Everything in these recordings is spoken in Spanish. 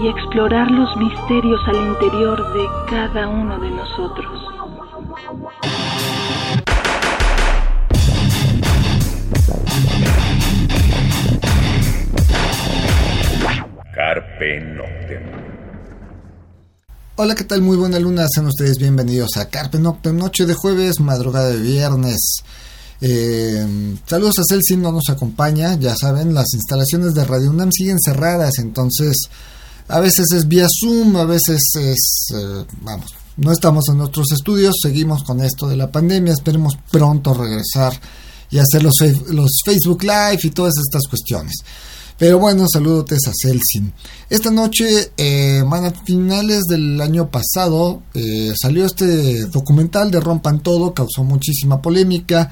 y explorar los misterios al interior de cada uno de nosotros. Carpe Noctem. Hola, ¿qué tal? Muy buena luna, sean ustedes bienvenidos a Carpe Noctem, noche de jueves, madrugada de viernes. Eh, saludos a Celsin, no nos acompaña, ya saben, las instalaciones de Radio UNAM siguen cerradas, entonces a veces es vía Zoom, a veces es, eh, vamos, no estamos en nuestros estudios, seguimos con esto de la pandemia, esperemos pronto regresar y hacer los, los Facebook Live y todas estas cuestiones. Pero bueno, saludos a Celsin. Esta noche, eh, a finales del año pasado, eh, salió este documental de Rompan Todo, causó muchísima polémica.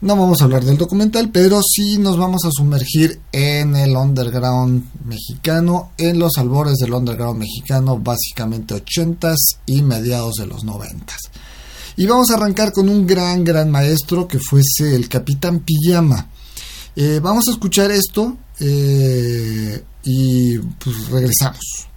No vamos a hablar del documental, pero sí nos vamos a sumergir en el underground mexicano, en los albores del underground mexicano, básicamente 80s y mediados de los 90s. Y vamos a arrancar con un gran, gran maestro que fuese el Capitán Pijama. Eh, vamos a escuchar esto eh, y pues regresamos.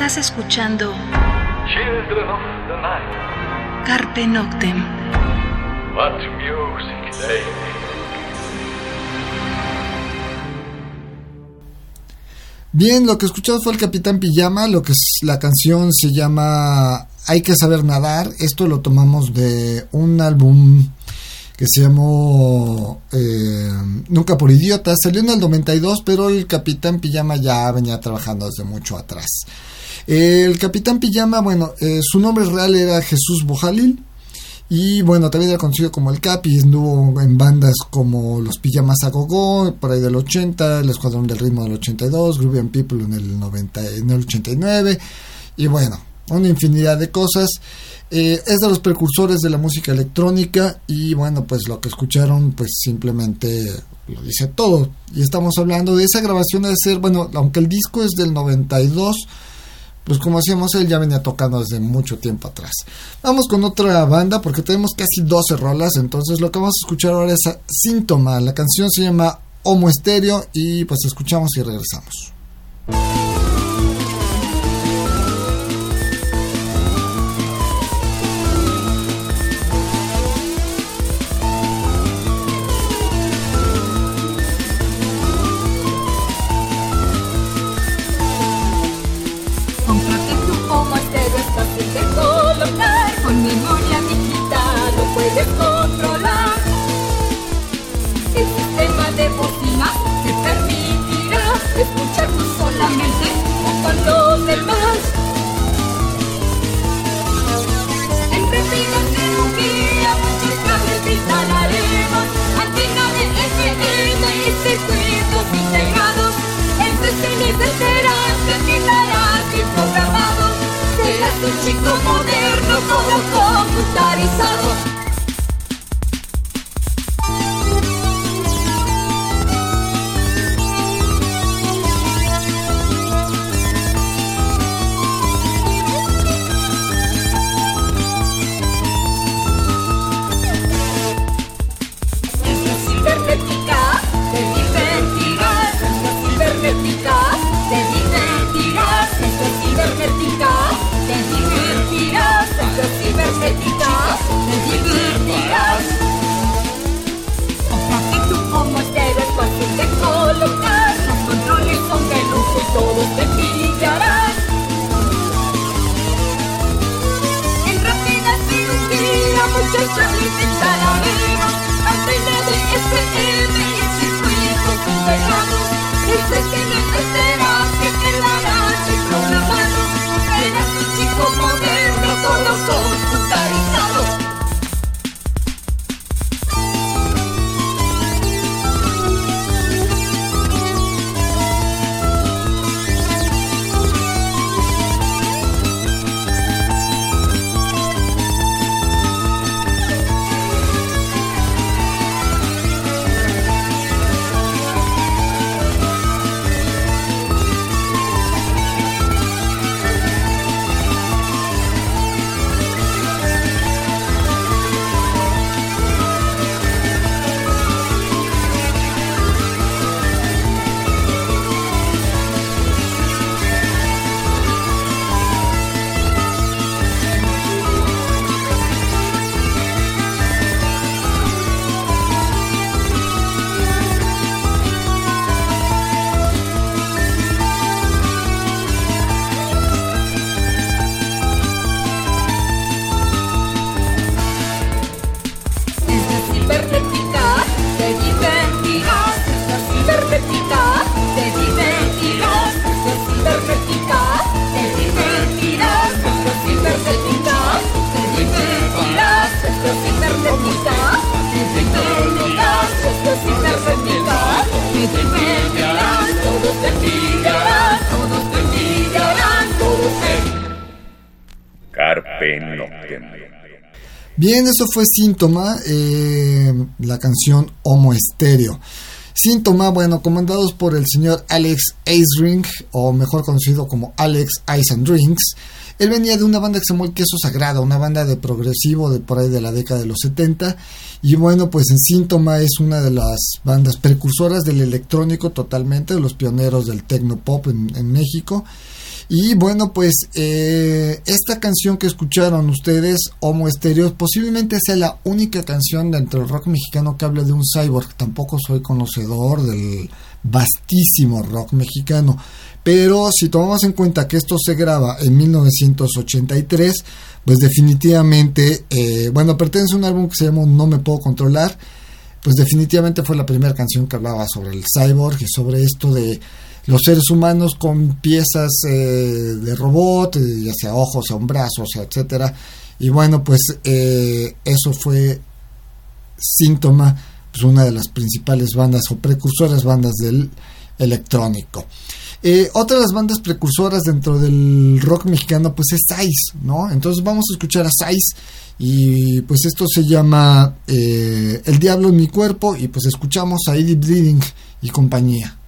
Estás escuchando Children of the night, Carpe Noctem. what music they. Bien, lo que escuchamos fue el Capitán Pijama, lo que es la canción se llama Hay que saber nadar. Esto lo tomamos de un álbum que se llamó eh, Nunca por Idiota. Salió en el 92, pero el Capitán Pijama ya venía trabajando desde mucho atrás. El Capitán Pijama, bueno, eh, su nombre real era Jesús Bojalil. Y bueno, también era conocido como el Capi, estuvo en bandas como Los Pijamas a Gogo, por ahí del 80, El Escuadrón del Ritmo del 82, Groovy and People en el, 90, en el 89, y bueno, una infinidad de cosas. Eh, es de los precursores de la música electrónica y bueno, pues lo que escucharon pues simplemente lo dice todo. Y estamos hablando de esa grabación de ser, bueno, aunque el disco es del 92, pues como hacíamos él ya venía tocando desde mucho tiempo atrás. Vamos con otra banda porque tenemos casi 12 rolas, entonces lo que vamos a escuchar ahora es Síntoma. La canción se llama Homo Estéreo y pues escuchamos y regresamos. Um chico moderno todo computarizado. Bien, eso fue Síntoma, eh, la canción Homo Estéreo. Síntoma, bueno, comandados por el señor Alex Aisring, o mejor conocido como Alex Ice. Él venía de una banda que se llamó El Queso Sagrado, una banda de progresivo de por ahí de la década de los 70. Y bueno, pues en Síntoma es una de las bandas precursoras del electrónico totalmente, de los pioneros del techno pop en, en México. Y bueno, pues eh, esta canción que escucharon ustedes, Homo Estéreo, posiblemente sea la única canción dentro del rock mexicano que habla de un cyborg. Tampoco soy conocedor del vastísimo rock mexicano. Pero si tomamos en cuenta que esto se graba en 1983, pues definitivamente, eh, bueno, pertenece a un álbum que se llama No me puedo controlar, pues definitivamente fue la primera canción que hablaba sobre el cyborg y sobre esto de los seres humanos con piezas eh, de robot, eh, ya sea ojos, sea un brazo, sea etcétera. Y bueno, pues eh, eso fue síntoma, pues una de las principales bandas o precursoras bandas del electrónico. Eh, otra de las bandas precursoras dentro del rock mexicano pues es Sais, ¿no? Entonces vamos a escuchar a Sais y pues esto se llama eh, El Diablo en mi cuerpo y pues escuchamos a Eddie Bleeding y compañía.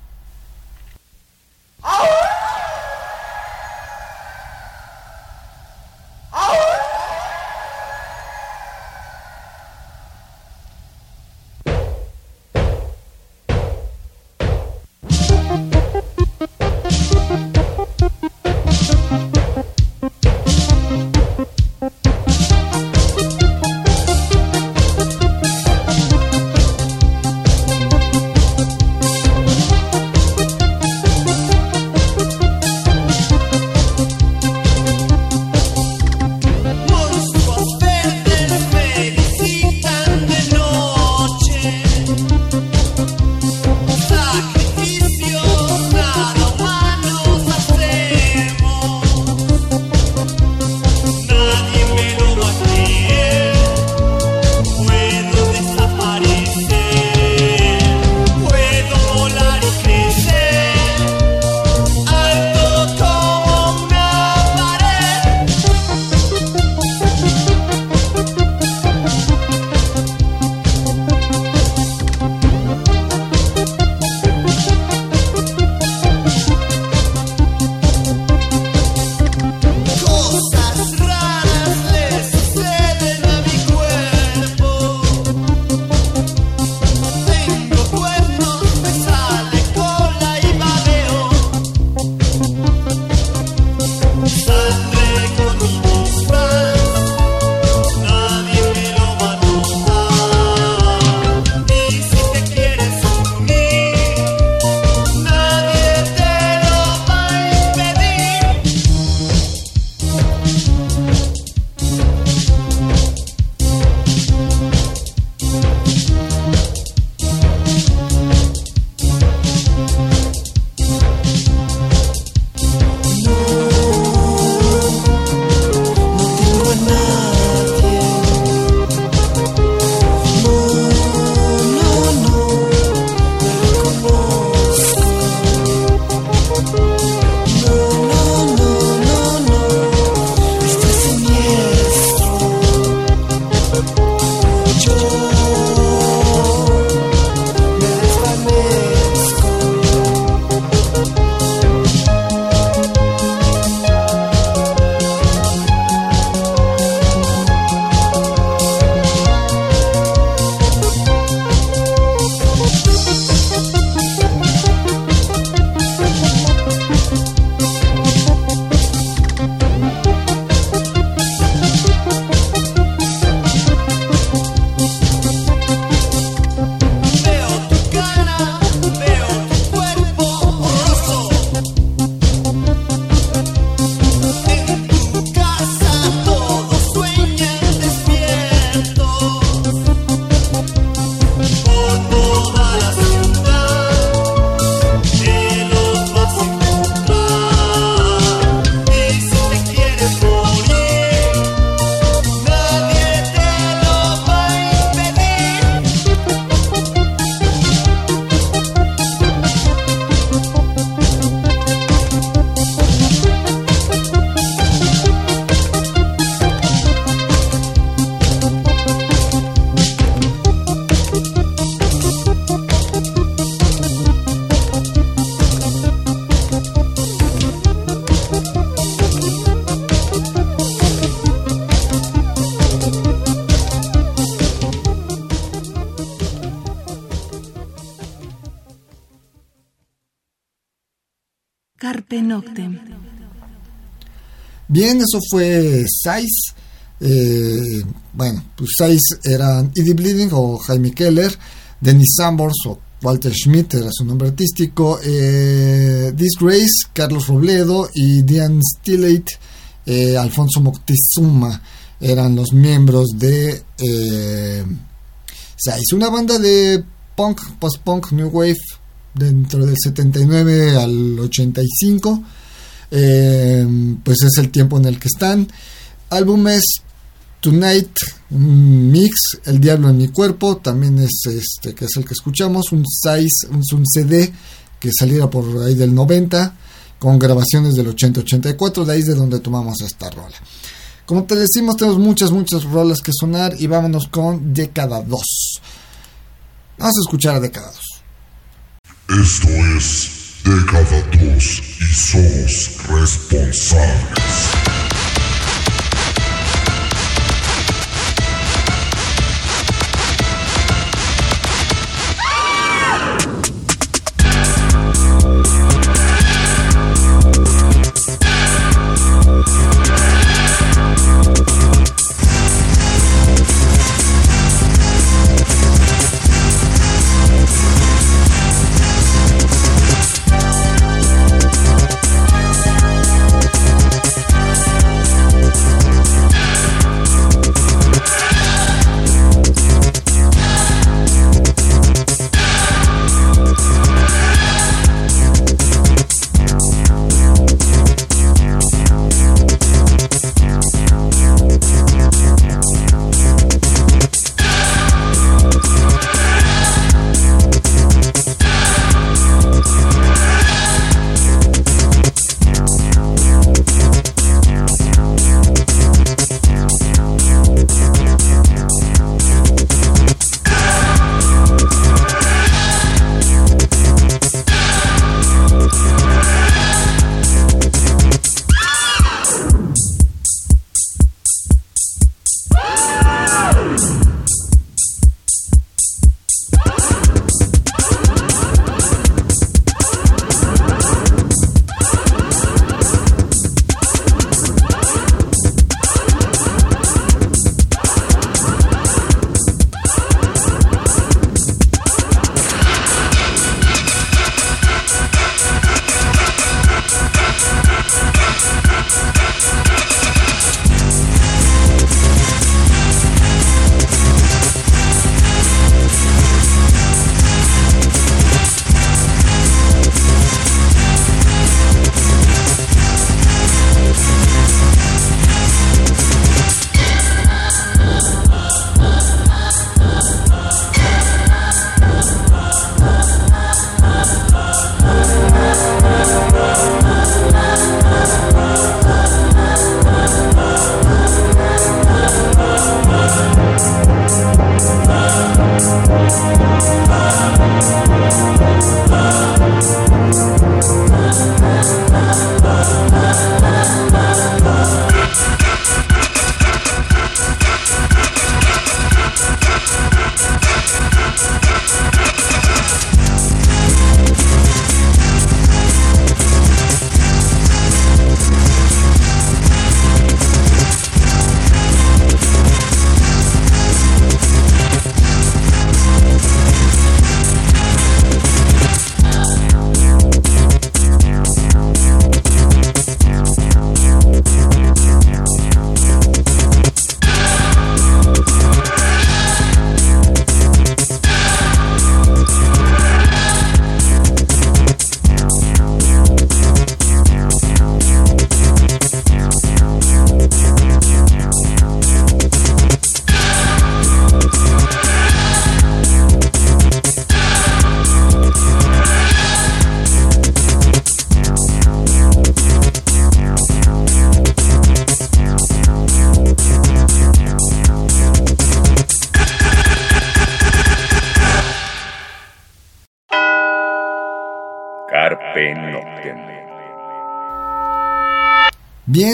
Bien, eso fue Size. Eh, bueno, pues Size eran Eddie Bleeding o Jaime Keller, Dennis Sambors o Walter Schmidt era su nombre artístico, eh, Disgrace, Carlos Robledo y Diane Stillate, eh, Alfonso Moctezuma eran los miembros de eh, Size, una banda de punk, post-punk, new wave dentro del 79 al 85 eh, pues es el tiempo en el que están. Álbumes Tonight mix El Diablo en mi cuerpo también es este que es el que escuchamos un size un CD que saliera por ahí del 90 con grabaciones del 80-84 de ahí es de donde tomamos esta rola. Como te decimos tenemos muchas muchas rolas que sonar y vámonos con Década 2 vamos a escuchar a Década 2 Esto es Década 2 y somos responsables.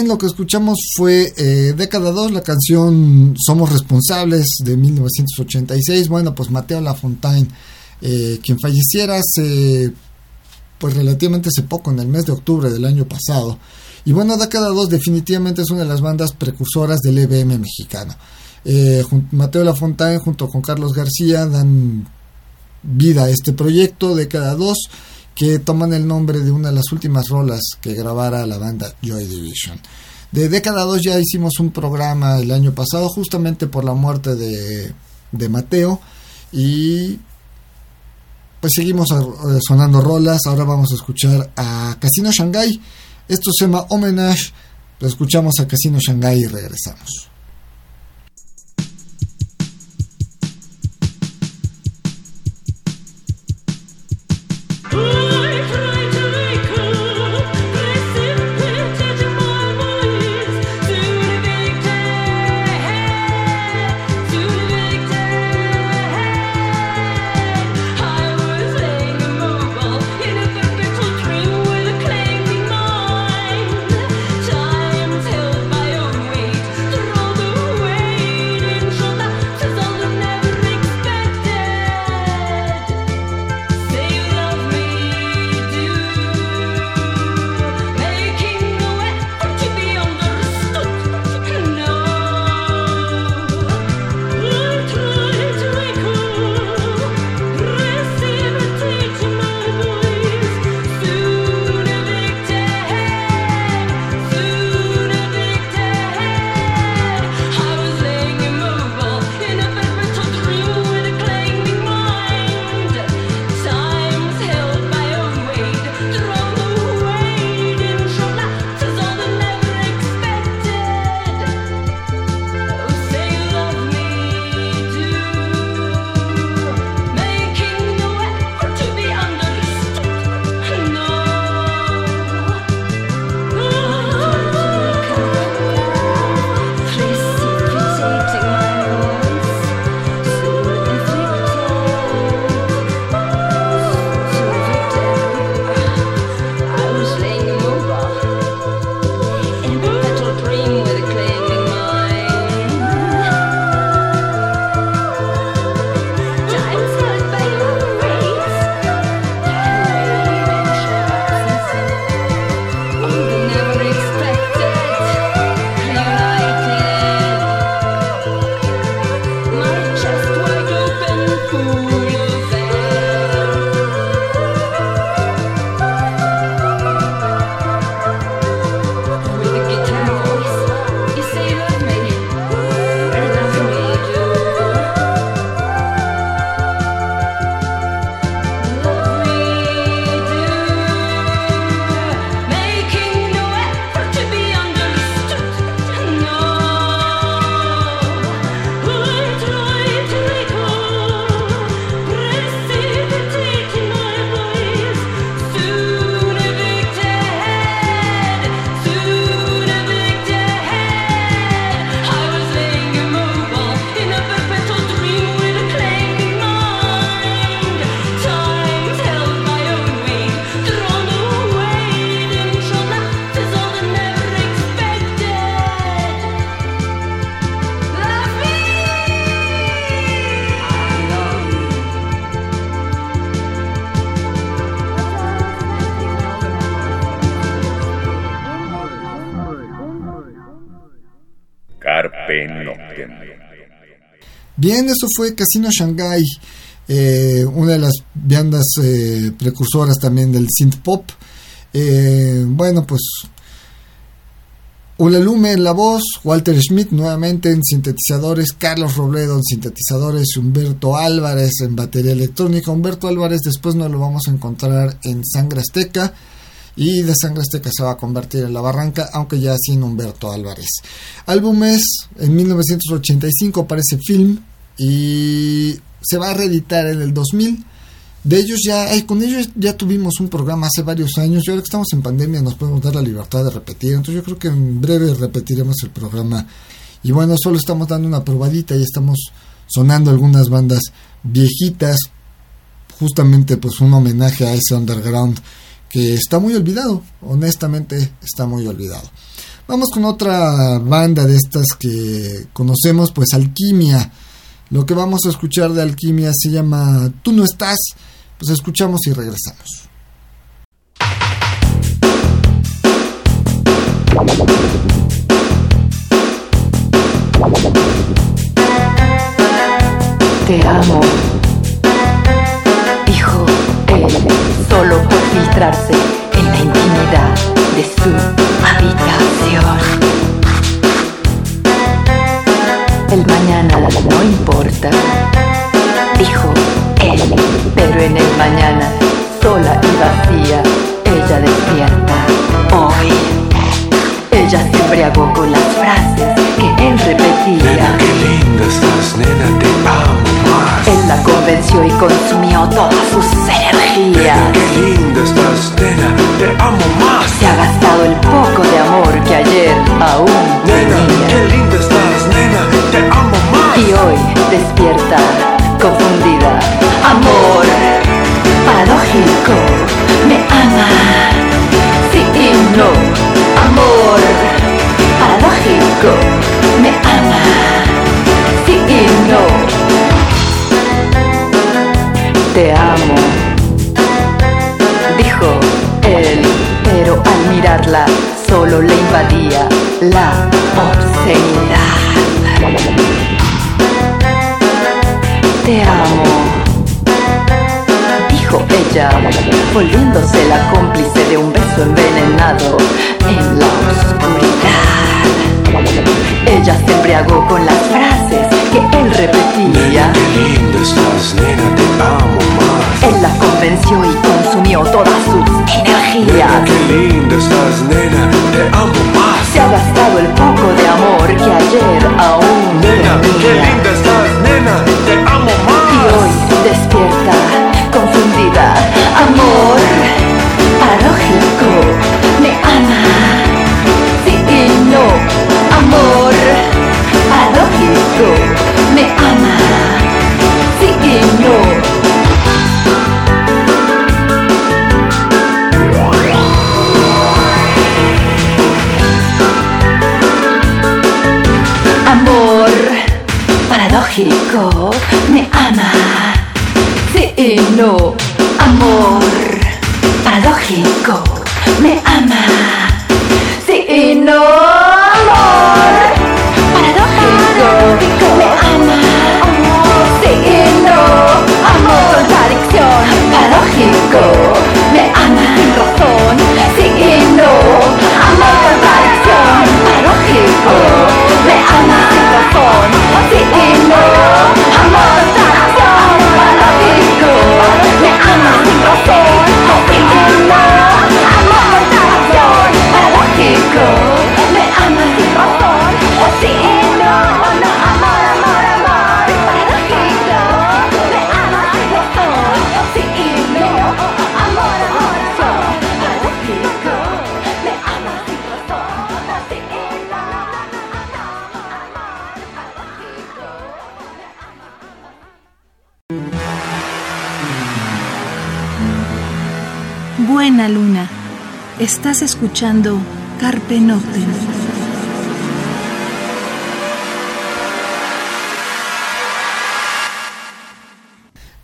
Lo que escuchamos fue eh, Década 2, la canción Somos Responsables de 1986. Bueno, pues Mateo Lafontaine, eh, quien falleciera hace, pues relativamente hace poco, en el mes de octubre del año pasado. Y bueno, Década 2 definitivamente es una de las bandas precursoras del EBM mexicano. Eh, Mateo Lafontaine junto con Carlos García dan vida a este proyecto, Década 2, que toman el nombre de una de las últimas rolas que grabara la banda Joy Division. De Década 2 ya hicimos un programa el año pasado justamente por la muerte de, de Mateo y pues seguimos eh, sonando rolas, ahora vamos a escuchar a Casino Shanghai, esto se llama Homenage, lo escuchamos a Casino Shanghai y regresamos. Bien, eso fue Casino Shanghai, eh, una de las bandas eh, precursoras también del synth pop. Eh, bueno, pues Ulalume en la voz, Walter Schmidt nuevamente en sintetizadores, Carlos Robledo en sintetizadores, Humberto Álvarez en batería electrónica. Humberto Álvarez después nos lo vamos a encontrar en Sangre Azteca y de Sangre Azteca se va a convertir en La Barranca, aunque ya sin Humberto Álvarez. Álbumes, en 1985 aparece Film y se va a reeditar en el 2000. De ellos ya, con ellos ya tuvimos un programa hace varios años y ahora que estamos en pandemia nos podemos dar la libertad de repetir. Entonces yo creo que en breve repetiremos el programa. Y bueno, solo estamos dando una probadita y estamos sonando algunas bandas viejitas. Justamente pues un homenaje a ese underground que está muy olvidado. Honestamente está muy olvidado. Vamos con otra banda de estas que conocemos, pues Alquimia. Lo que vamos a escuchar de Alquimia se llama Tú no estás. Pues escuchamos y regresamos. Te amo, dijo él, solo por filtrarse sola y vacía, ella despierta. Hoy, ella se embriagó con las frases que él repetía. Qué linda estás, nena, te amo más. Él la convenció y consumió todas sus energías. Qué linda estás, nena, te amo más. Se ha gastado el poco de amor que ayer aún Nena, tenía. qué linda estás, nena, te amo más. Y hoy despierta, confundida. Amor, paradójico, me ama. Sí y no. Amor, paradójico, me ama. Sí y no. Te amo, dijo él, pero al mirarla solo le invadía la obscenidad. Te amo, dijo ella, volviéndose la cómplice de un beso envenenado en la oscuridad. Ella se embriagó con las frases que él repetía. Qué linda estás, nena, te amo más. Él la convenció y consumió todas sus energías. Qué linda estás, nena, te amo más. Se ha gastado el poco de amor que ayer aún Nena, qué tenía. linda estás, nena, te amo Y más. hoy despierta, confundida. Amor, paradójico, me ama. Sí y no. Amor, paradójico, me ama. Sí y no. Amor paradójico me ama. Sí y no. Amor paradójico me ama. Escuchando Carpe Noctem.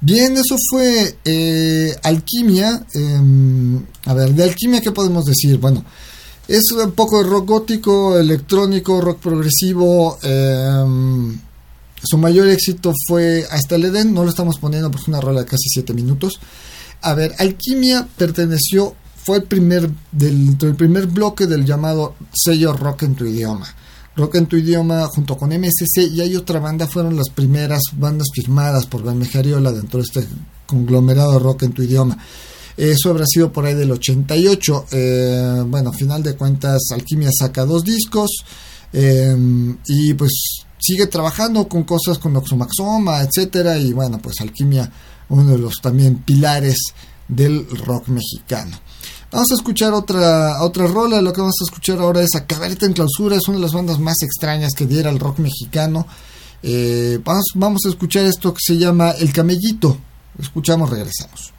Bien, eso fue eh, Alquimia. eh, a ver, de Alquimia, ¿qué podemos decir? Bueno, es un poco de rock gótico, electrónico, rock progresivo. eh, su mayor éxito fue Hasta el Edén. No lo estamos poniendo porque es una rola de casi 7 minutos. A ver, Alquimia perteneció, fue el primer, del, primer bloque del llamado sello rock en tu idioma. Rock en tu idioma junto con MSC y hay otra banda, fueron las primeras bandas firmadas por Ariola dentro de este conglomerado rock en tu idioma. Eso habrá sido por ahí del 88. Eh, bueno, final de cuentas, Alquimia saca dos discos eh, y pues sigue trabajando con cosas con Oxomaxoma, etcétera. Y bueno, pues Alquimia, uno de los también pilares del rock mexicano. Vamos a escuchar otra, otra rola. Lo que vamos a escuchar ahora es A Cabareta en Clausura. Es una de las bandas más extrañas que diera el rock mexicano. Eh, vamos, vamos a escuchar esto que se llama El Camellito. Escuchamos, regresamos.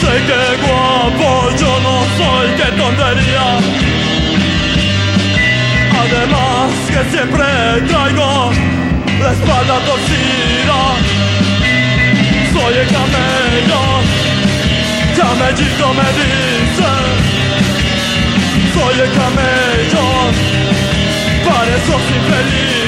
Sé que guapo yo no soy, qué tontería. Además que siempre traigo la espalda torcida. Soy el camello, camellito me dice. Soy el camello, para esos infelices.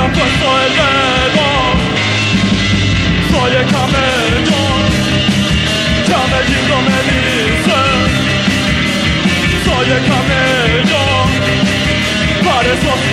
han puesto el dedo Soy el camello, camellito me dice Soy el camello, para esos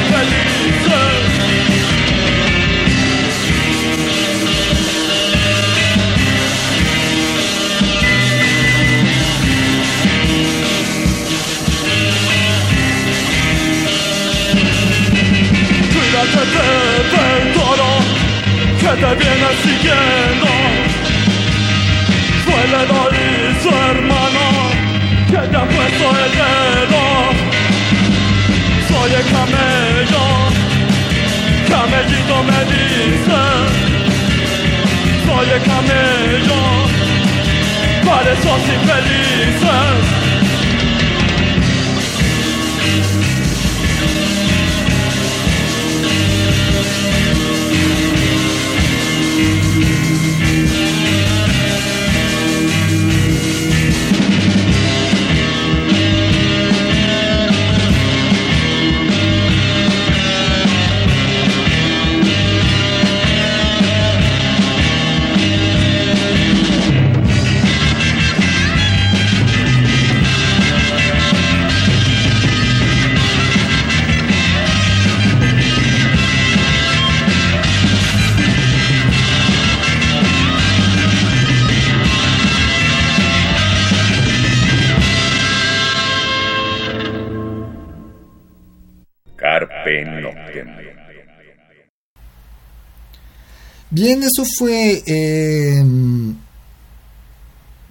Eso fue eh,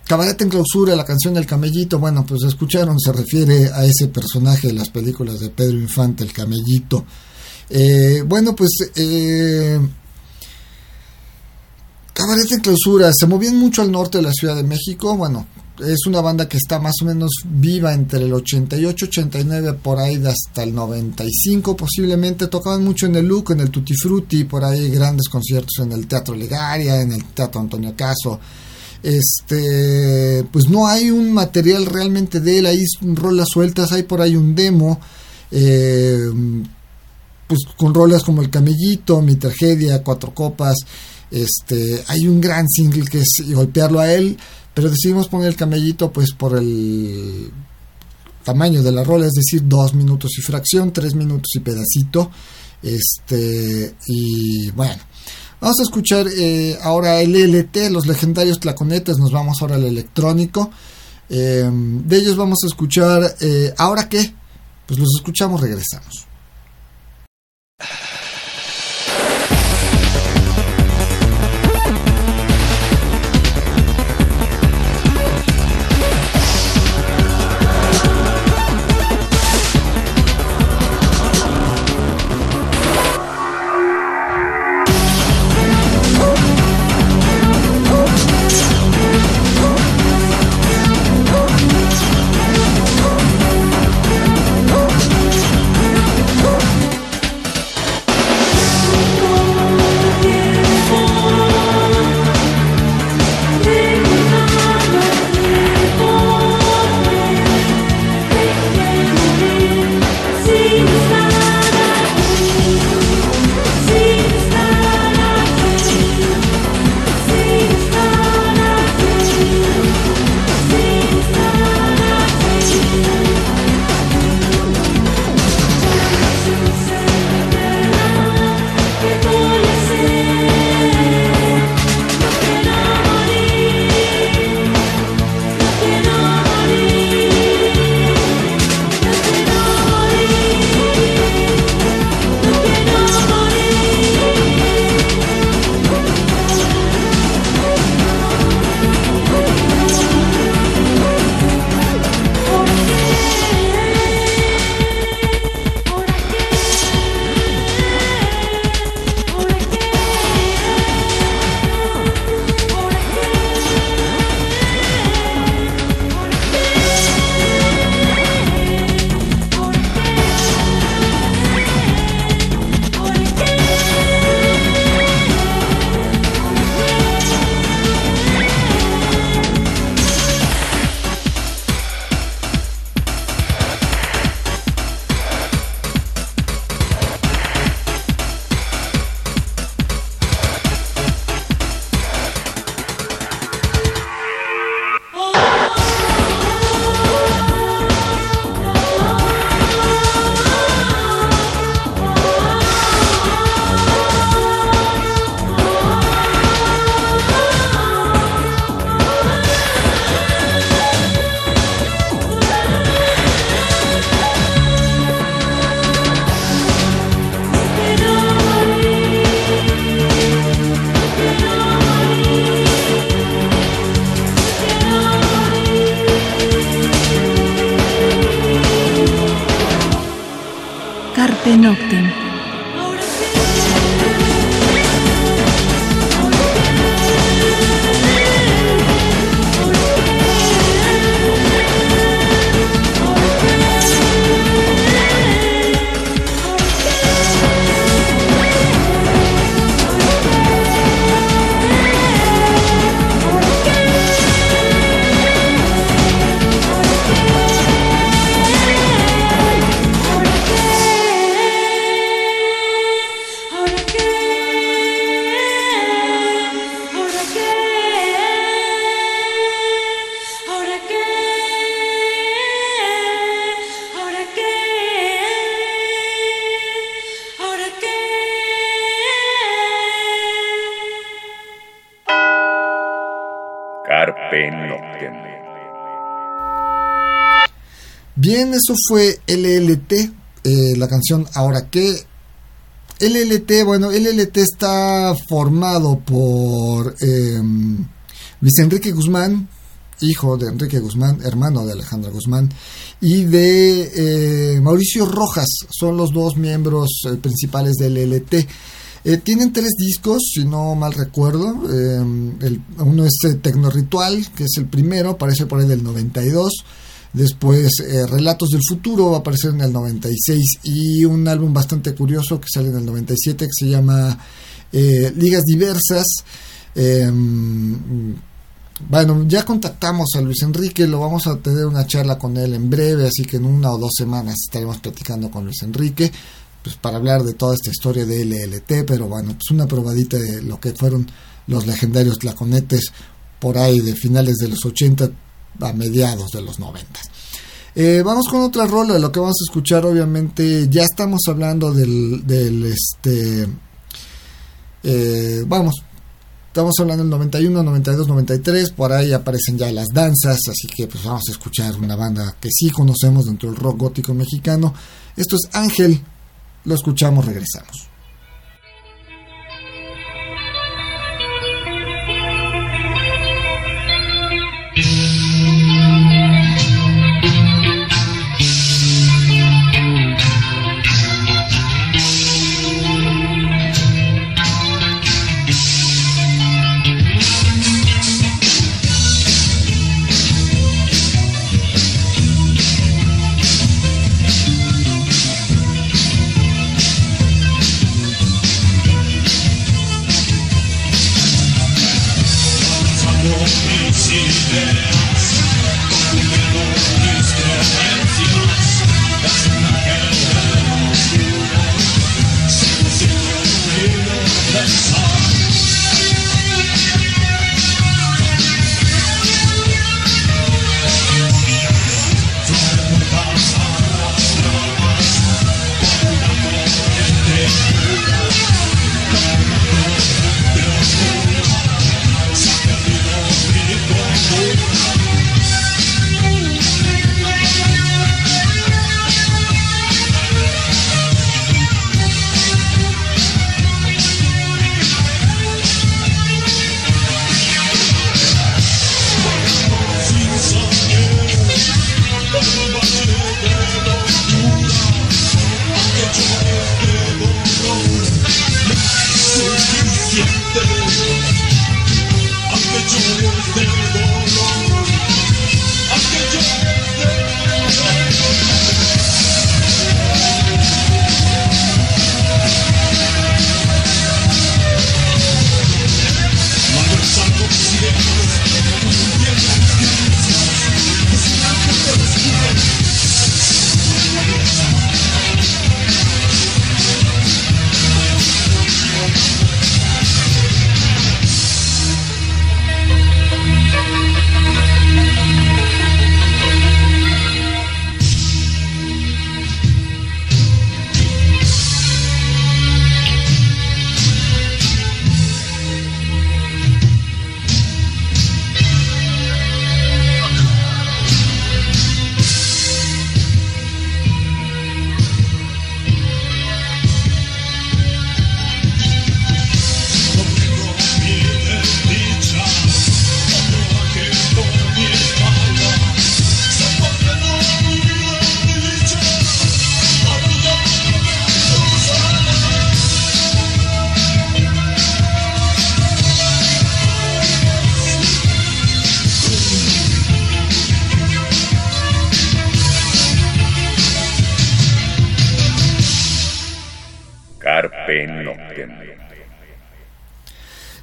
Cabaret en clausura, la canción del camellito. Bueno, pues escucharon, se refiere a ese personaje de las películas de Pedro Infante, el camellito. Eh, bueno, pues eh, Cabaret en clausura, se movían mucho al norte de la Ciudad de México. Bueno, es una banda que está más o menos viva entre el 88, 89, por ahí hasta el 95 posiblemente. Tocaban mucho en el Look, en el Tutti Frutti, por ahí grandes conciertos en el Teatro Legaria, en el Teatro Antonio Caso. Este, pues no hay un material realmente de él, hay rolas sueltas, hay por ahí un demo. Eh, pues con rolas como El Camellito, Mi Tragedia, Cuatro Copas. Este, hay un gran single que es golpearlo a él, pero decidimos poner el camellito pues por el tamaño de la rola, es decir, dos minutos y fracción, tres minutos y pedacito. Este, y bueno, vamos a escuchar eh, ahora el LT, los legendarios tlaconetes, nos vamos ahora al electrónico. Eh, de ellos vamos a escuchar, eh, ¿ahora qué? Pues los escuchamos, regresamos. Carpe Bien, eso fue LLT, eh, la canción Ahora qué. LLT, bueno, LLT está formado por eh, Luis Guzmán, hijo de Enrique Guzmán, hermano de Alejandra Guzmán, y de eh, Mauricio Rojas, son los dos miembros eh, principales del LLT. Tienen tres discos, si no mal recuerdo. El- uno es eh, Tecno Ritual, que es el primero, aparece por ahí del 92. Después eh, Relatos del Futuro va a aparecer en el 96 y un álbum bastante curioso que sale en el 97 que se llama eh, Ligas Diversas. Eh, bueno, ya contactamos a Luis Enrique, lo vamos a tener una charla con él en breve, así que en una o dos semanas estaremos platicando con Luis Enrique pues para hablar de toda esta historia de LLT, pero bueno, pues una probadita de lo que fueron los legendarios tlaconetes por ahí de finales de los 80 a mediados de los 90. Eh, vamos con otra rola, lo que vamos a escuchar obviamente, ya estamos hablando del, del este, eh, vamos, estamos hablando del 91, 92, 93, por ahí aparecen ya las danzas, así que pues vamos a escuchar una banda que sí conocemos dentro del rock gótico mexicano. Esto es Ángel, lo escuchamos, regresamos.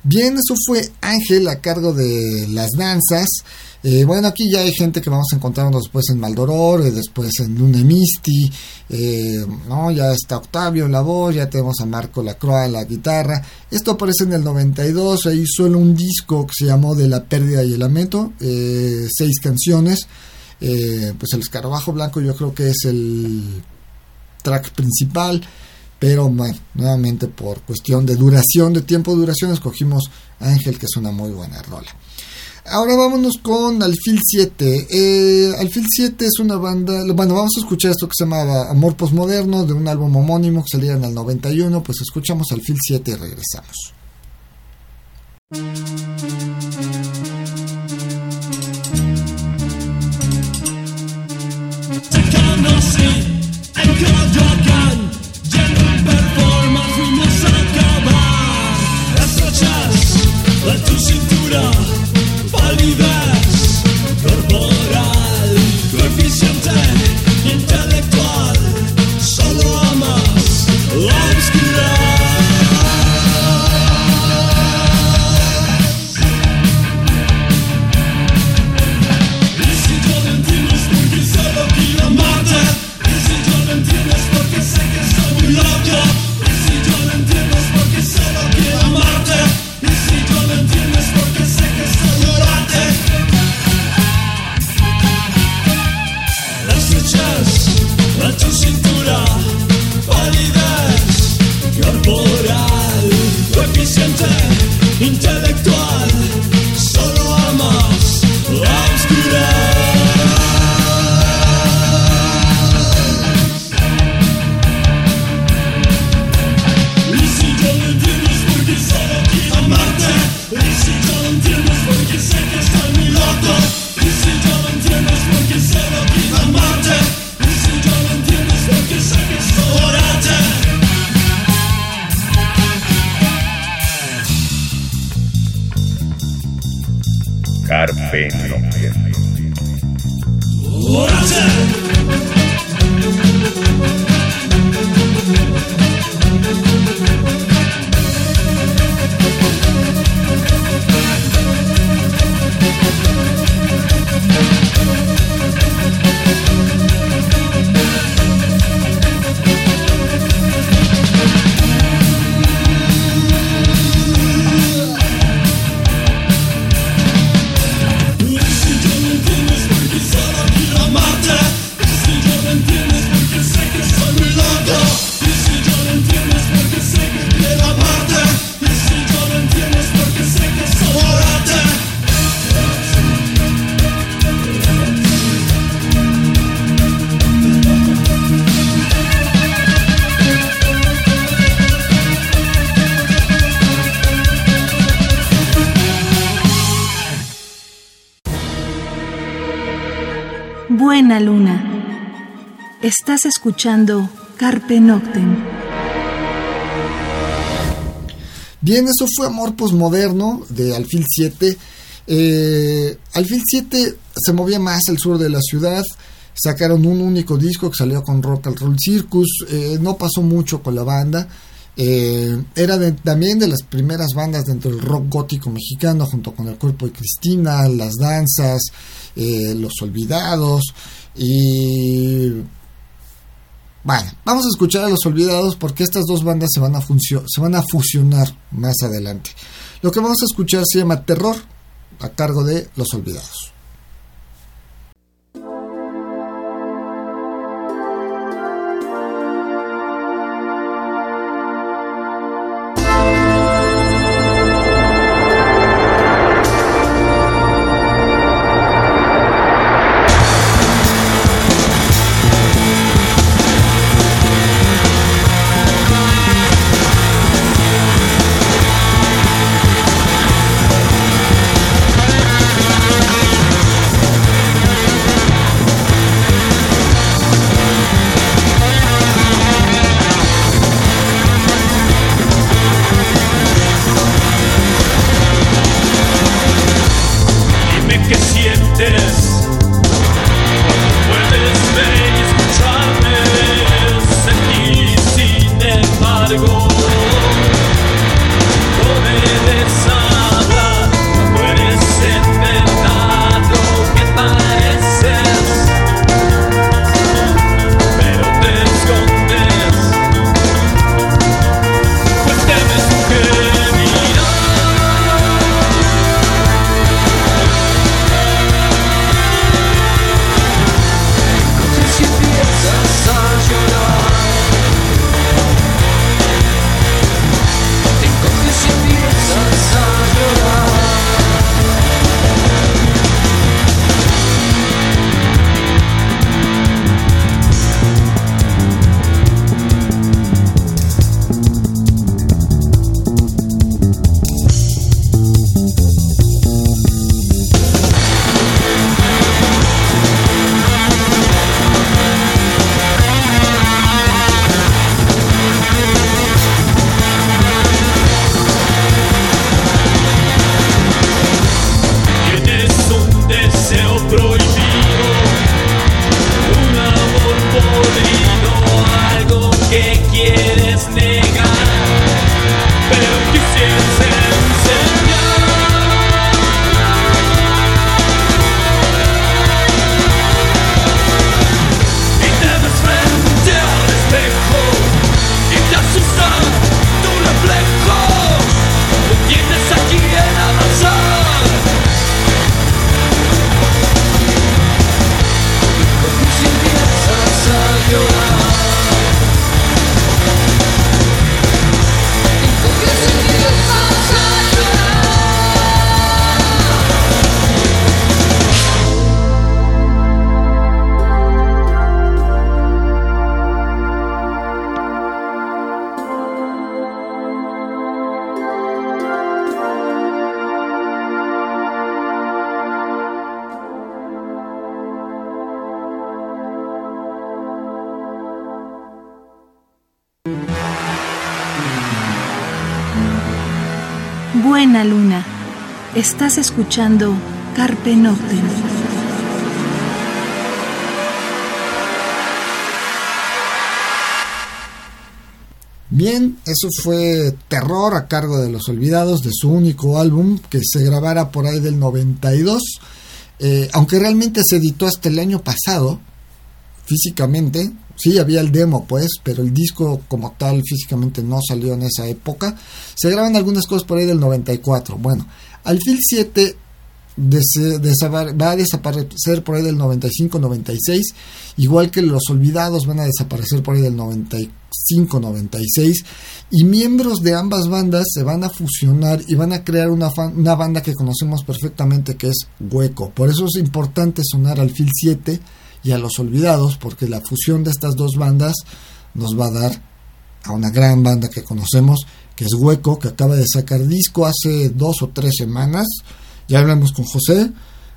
Bien, eso fue Ángel a cargo de las danzas. Eh, bueno, aquí ya hay gente que vamos a encontrarnos después en Maldoror, eh, después en Lunemisti, eh, ¿no? ya está Octavio en la voz, ya tenemos a Marco Lacroix en la guitarra. Esto aparece en el 92, ahí suele un disco que se llamó De la pérdida y el lamento, eh, seis canciones. Pues el escarabajo blanco yo creo que es el track principal, pero bueno, nuevamente por cuestión de duración, de tiempo de duración, escogimos Ángel, que es una muy buena rola. Ahora vámonos con Alfil 7. Eh, Alfil 7 es una banda, bueno, vamos a escuchar esto que se llama Amor Postmoderno, de un álbum homónimo que salía en el 91, pues escuchamos Alfil 7 y regresamos. Fuimos a acabar. Las trochas de tu cintura, validez corporal, coeficiente intelectual, intelectual Estás escuchando Carpe Noctem. Bien, eso fue Amor Postmoderno de Alfil 7. Eh, Alfil 7 se movía más al sur de la ciudad. Sacaron un único disco que salió con Rock and Roll Circus. eh, no pasó mucho con la banda. Eh, era también de las primeras bandas dentro del rock gótico mexicano, junto con El Cuerpo de Cristina, Las Danzas, Los Olvidados. Y bueno, vamos a escuchar a Los Olvidados porque estas dos bandas se van a, se van a fusionar más adelante. Lo que vamos a escuchar se llama Terror, a cargo de Los Olvidados. Buena luna. Estás escuchando Carpe Noctem. Bien, eso fue Terror a cargo de Los Olvidados de su único álbum que se grabara por ahí del 92. Eh, aunque realmente se editó hasta el año pasado, físicamente, sí había el demo pues, pero el disco como tal físicamente no salió en esa época. Se graban algunas cosas por ahí del 94. Bueno, Alfil 7 dese- desaba- va a desaparecer por ahí del 95-96, igual que Los Olvidados van a desaparecer por ahí del 95-96, y miembros de ambas bandas se van a fusionar y van a crear una, una banda que conocemos perfectamente que es Hueco. Por eso es importante sonar al Phil 7 y a Los Olvidados, porque la fusión de estas dos bandas nos va a dar a una gran banda que conocemos, que es Hueco, que acaba de sacar disco hace dos o tres semanas. Ya hablamos con José,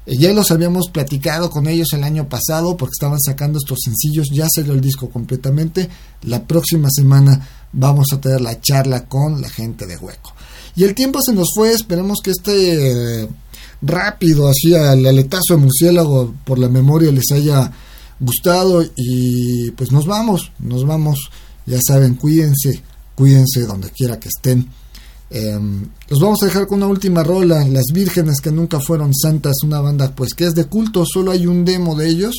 eh, ya los habíamos platicado con ellos el año pasado porque estaban sacando estos sencillos, ya salió el disco completamente. La próxima semana vamos a tener la charla con la gente de Hueco. Y el tiempo se nos fue, esperemos que este rápido, así al aletazo de murciélago por la memoria les haya gustado y pues nos vamos, nos vamos, ya saben, cuídense, cuídense donde quiera que estén. Eh, los vamos a dejar con una última rola, Las Vírgenes que nunca fueron santas, una banda pues que es de culto, solo hay un demo de ellos.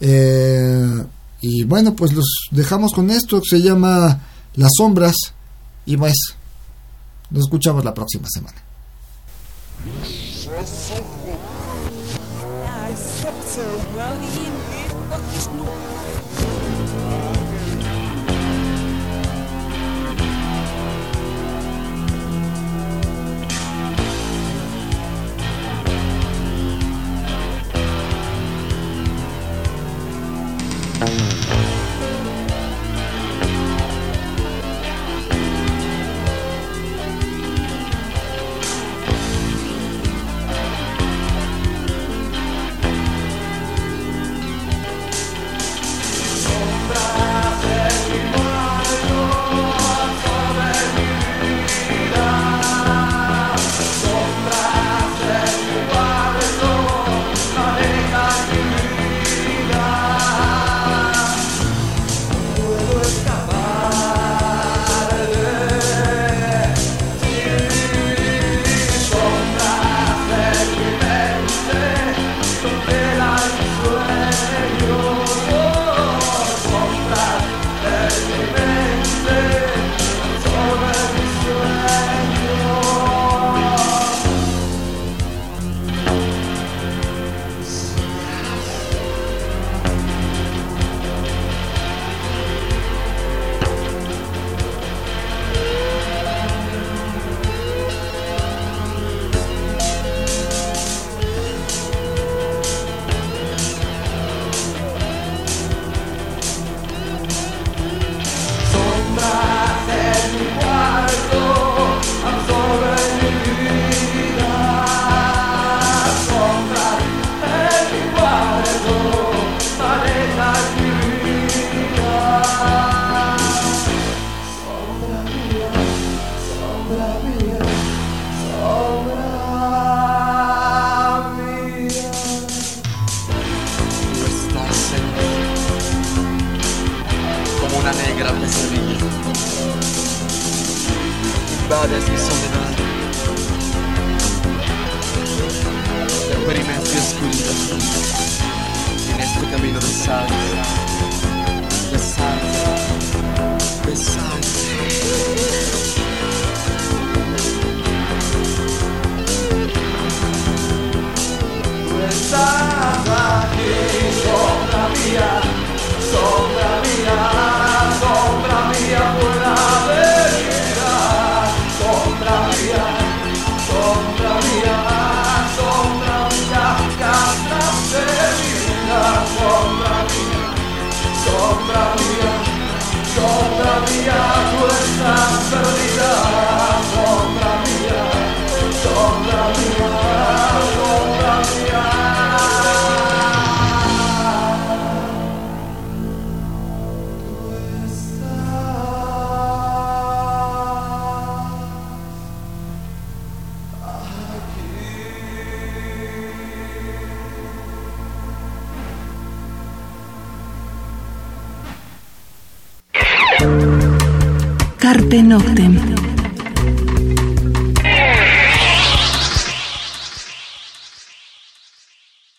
Eh, y bueno, pues los dejamos con esto, que se llama Las Sombras. Y pues, nos escuchamos la próxima semana. I said so. Well, he did.